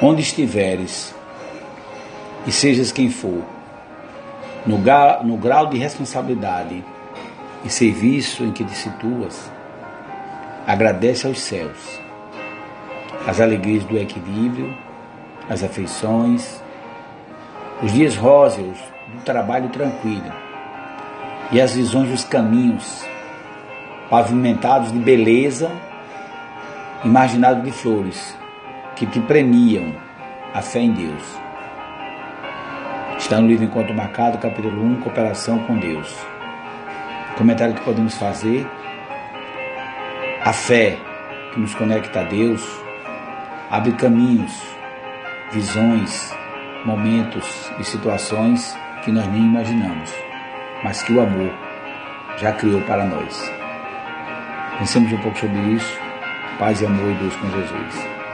onde estiveres, e sejas quem for, no, no grau de responsabilidade e serviço em que te situas, agradece aos céus as alegrias do equilíbrio, as afeições, os dias róseos do trabalho tranquilo e as visões dos caminhos pavimentados de beleza, imaginados de flores que te premiam a fé em Deus. Está no livro Encontro Marcado, capítulo 1, Cooperação com Deus. O comentário que podemos fazer: a fé que nos conecta a Deus abre caminhos, visões, momentos e situações que nós nem imaginamos, mas que o amor já criou para nós. Pensemos um pouco sobre isso. Paz e amor e Deus com Jesus.